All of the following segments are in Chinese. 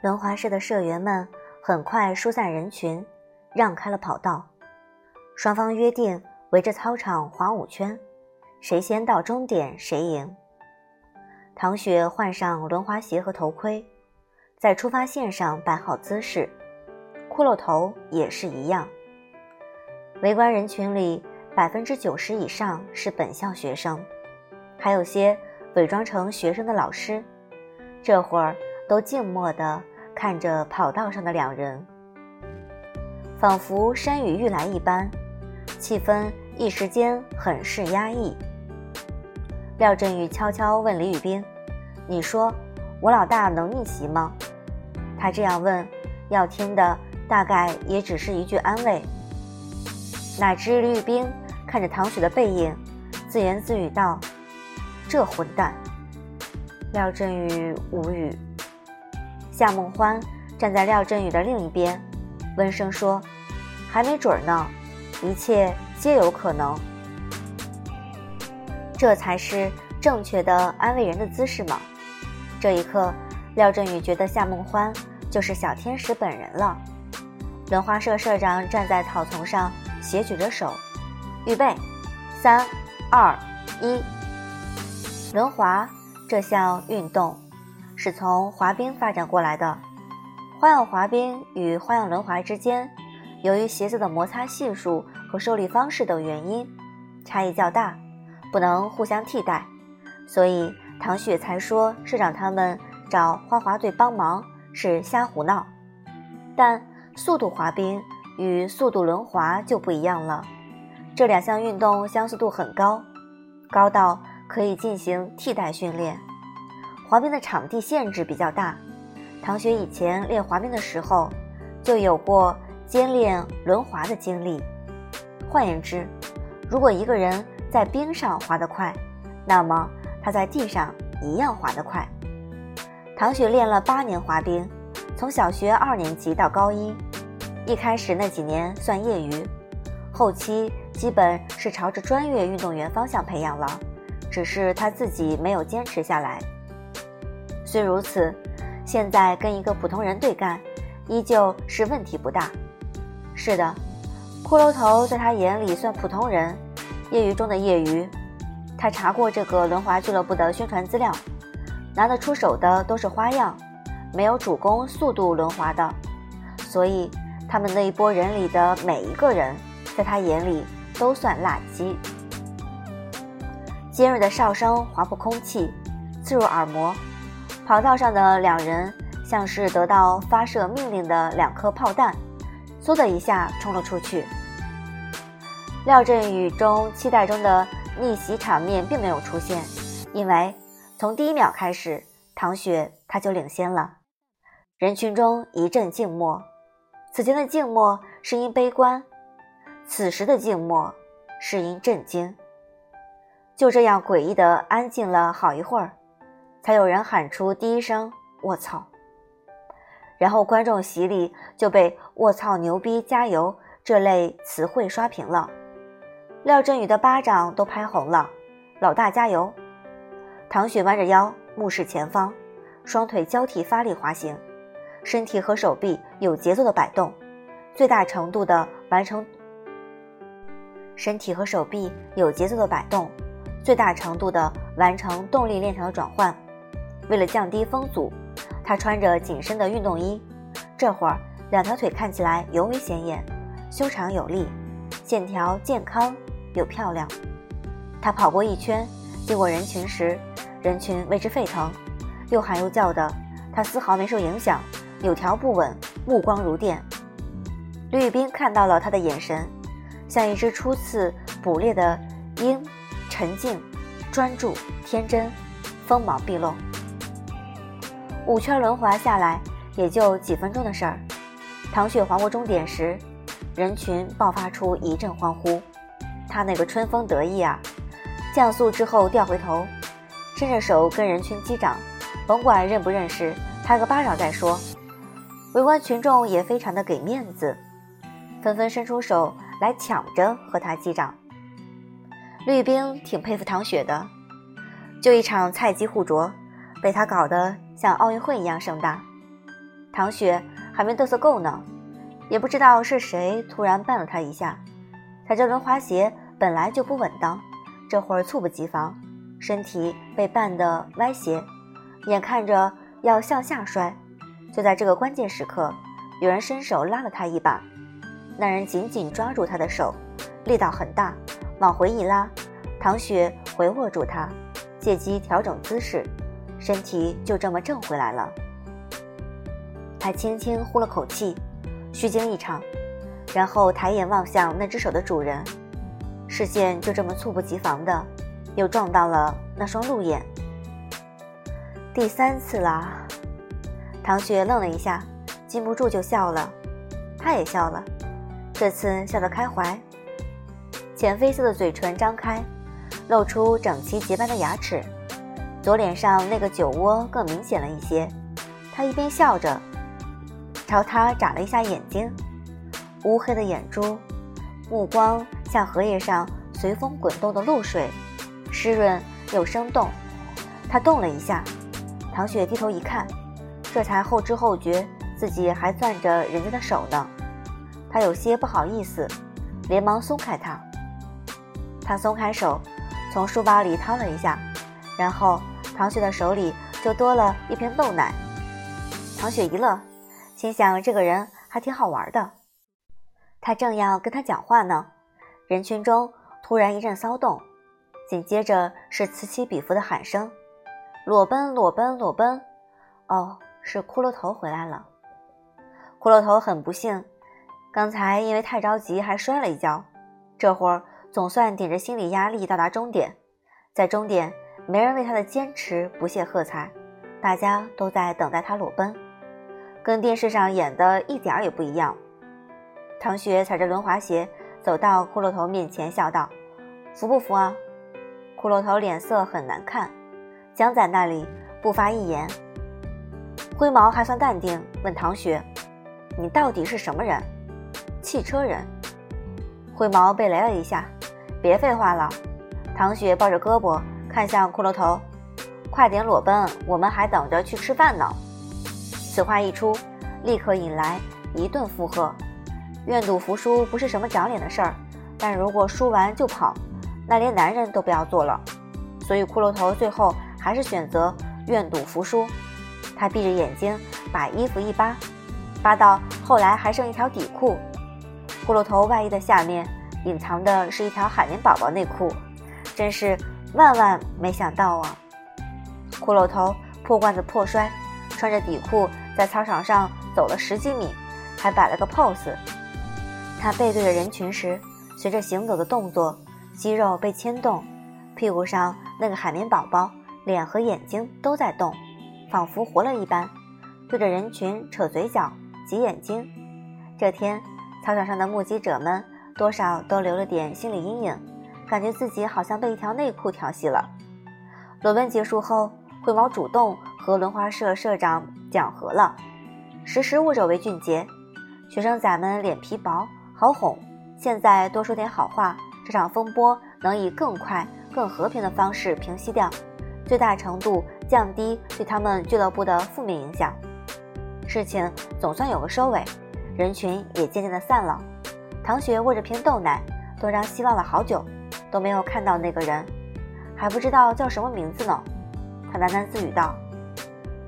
轮滑社的社员们很快疏散人群，让开了跑道。双方约定围着操场滑五圈，谁先到终点谁赢。唐雪换上轮滑鞋和头盔，在出发线上摆好姿势，骷髅头也是一样。围观人群里，百分之九十以上是本校学生，还有些伪装成学生的老师。这会儿都静默地看着跑道上的两人，仿佛山雨欲来一般，气氛一时间很是压抑。廖振宇悄悄问李宇冰：“你说我老大能逆袭吗？”他这样问，要听的大概也只是一句安慰。哪知李宇冰看着唐雪的背影，自言自语道：“这混蛋。”廖振宇无语。夏梦欢站在廖振宇的另一边，温声说：“还没准呢，一切皆有可能。”这才是正确的安慰人的姿势吗？这一刻，廖振宇觉得夏梦欢就是小天使本人了。轮滑社社长站在草丛上，斜举着手：“预备，三、二、一，轮滑。”这项运动是从滑冰发展过来的。花样滑冰与花样轮滑之间，由于鞋子的摩擦系数和受力方式等原因，差异较大，不能互相替代。所以唐雪才说社长他们找花滑队帮忙是瞎胡闹。但速度滑冰与速度轮滑就不一样了，这两项运动相似度很高，高到。可以进行替代训练。滑冰的场地限制比较大，唐雪以前练滑冰的时候就有过兼练轮滑的经历。换言之，如果一个人在冰上滑得快，那么他在地上一样滑得快。唐雪练了八年滑冰，从小学二年级到高一，一开始那几年算业余，后期基本是朝着专业运动员方向培养了。只是他自己没有坚持下来。虽如此，现在跟一个普通人对干，依旧是问题不大。是的，骷髅头在他眼里算普通人，业余中的业余。他查过这个轮滑俱乐部的宣传资料，拿得出手的都是花样，没有主攻速度轮滑的。所以，他们那一波人里的每一个人，在他眼里都算垃圾。尖锐的哨声划破空气，刺入耳膜。跑道上的两人像是得到发射命令的两颗炮弹，嗖的一下冲了出去。廖振宇中期待中的逆袭场面并没有出现，因为从第一秒开始，唐雪他就领先了。人群中一阵静默，此前的静默是因悲观，此时的静默是因震惊。就这样诡异的安静了好一会儿，才有人喊出第一声“卧槽”，然后观众席里就被“卧槽”“牛逼”“加油”这类词汇刷屏了。廖振宇的巴掌都拍红了，“老大加油！”唐雪弯着腰，目视前方，双腿交替发力滑行，身体和手臂有节奏的摆动，最大程度的完成身体和手臂有节奏的摆动。最大程度的完成动力链条的转换。为了降低风阻，他穿着紧身的运动衣。这会儿，两条腿看起来尤为显眼，修长有力，线条健康又漂亮。他跑过一圈，经过人群时，人群为之沸腾，又喊又叫的，他丝毫没受影响，有条不紊，目光如电。吕宇斌看到了他的眼神，像一只初次捕猎的鹰。沉静、专注、天真，锋芒毕露。五圈轮滑下来，也就几分钟的事儿。唐雪滑过终点时，人群爆发出一阵欢呼。他那个春风得意啊！降速之后掉回头，伸着手跟人群击掌，甭管认不认识，拍个巴掌再说。围观群众也非常的给面子，纷纷伸出手来抢着和他击掌。绿冰挺佩服唐雪的，就一场菜鸡互啄，被他搞得像奥运会一样盛大。唐雪还没嘚瑟够呢，也不知道是谁突然绊了他一下，踩着轮滑鞋本来就不稳当，这会儿猝不及防，身体被绊得歪斜，眼看着要向下摔。就在这个关键时刻，有人伸手拉了他一把，那人紧紧抓住他的手，力道很大，往回一拉，唐雪回握住他，借机调整姿势，身体就这么正回来了。他轻轻呼了口气，虚惊一场，然后抬眼望向那只手的主人，视线就这么猝不及防的，又撞到了那双鹿眼。第三次啦！唐雪愣了一下，禁不住就笑了，他也笑了，这次笑得开怀。浅绯色的嘴唇张开，露出整齐洁白的牙齿，左脸上那个酒窝更明显了一些。他一边笑着。朝他眨了一下眼睛，乌黑的眼珠，目光像荷叶上随风滚动的露水，湿润又生动。他动了一下，唐雪低头一看，这才后知后觉自己还攥着人家的手呢。他有些不好意思，连忙松开他。他松开手，从书包里掏了一下，然后唐雪的手里就多了一瓶豆奶。唐雪一乐。心想这个人还挺好玩的，他正要跟他讲话呢，人群中突然一阵骚动，紧接着是此起彼伏的喊声：“裸奔，裸奔，裸奔！”哦，是骷髅头回来了。骷髅头很不幸，刚才因为太着急还摔了一跤，这会儿总算顶着心理压力到达终点，在终点没人为他的坚持不屑喝彩，大家都在等待他裸奔。跟电视上演的一点儿也不一样。唐雪踩着轮滑鞋走到骷髅头面前，笑道：“服不服啊？”骷髅头脸色很难看，僵在那里不发一言。灰毛还算淡定，问唐雪：“你到底是什么人？”“汽车人。”灰毛被雷了一下：“别废话了。”唐雪抱着胳膊看向骷髅头：“快点裸奔，我们还等着去吃饭呢。”此话一出，立刻引来一顿附和。愿赌服输不是什么长脸的事儿，但如果输完就跑，那连男人都不要做了。所以骷髅头最后还是选择愿赌服输。他闭着眼睛把衣服一扒，扒到后来还剩一条底裤。骷髅头外衣的下面隐藏的是一条海绵宝宝内裤，真是万万没想到啊！骷髅头破罐子破摔，穿着底裤。在操场上走了十几米，还摆了个 pose。他背对着人群时，随着行走的动作，肌肉被牵动，屁股上那个海绵宝宝脸和眼睛都在动，仿佛活了一般，对着人群扯嘴角、挤眼睛。这天，操场上的目击者们多少都留了点心理阴影，感觉自己好像被一条内裤调戏了。裸奔结束后，灰毛主动和轮滑社社长。讲和了，识时务者为俊杰。学生仔们脸皮薄，好哄。现在多说点好话，这场风波能以更快、更和平的方式平息掉，最大程度降低对他们俱乐部的负面影响。事情总算有个收尾，人群也渐渐的散了。唐雪握着瓶豆奶，东张西望了好久，都没有看到那个人，还不知道叫什么名字呢。他喃喃自语道。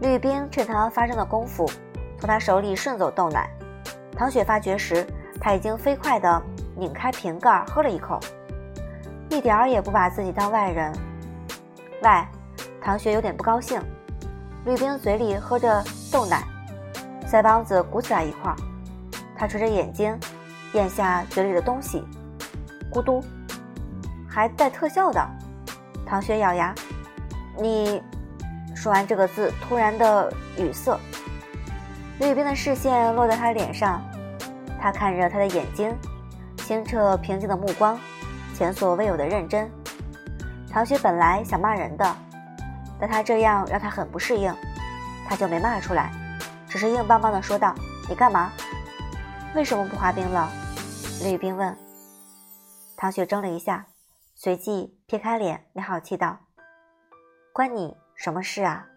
绿冰趁他发生的功夫，从他手里顺走豆奶。唐雪发觉时，他已经飞快地拧开瓶盖，喝了一口，一点儿也不把自己当外人。喂，唐雪有点不高兴。绿冰嘴里喝着豆奶，腮帮子鼓起来一块儿。他垂着眼睛，咽下嘴里的东西，咕嘟，还带特效的。唐雪咬牙：“你。”说完这个字，突然的语塞。绿冰的视线落在他脸上，他看着他的眼睛，清澈平静的目光，前所未有的认真。唐雪本来想骂人的，但他这样让他很不适应，他就没骂出来，只是硬邦邦的说道：“你干嘛？为什么不滑冰了？”绿冰问。唐雪怔了一下，随即撇开脸，没好气道：“关你。”什么事啊？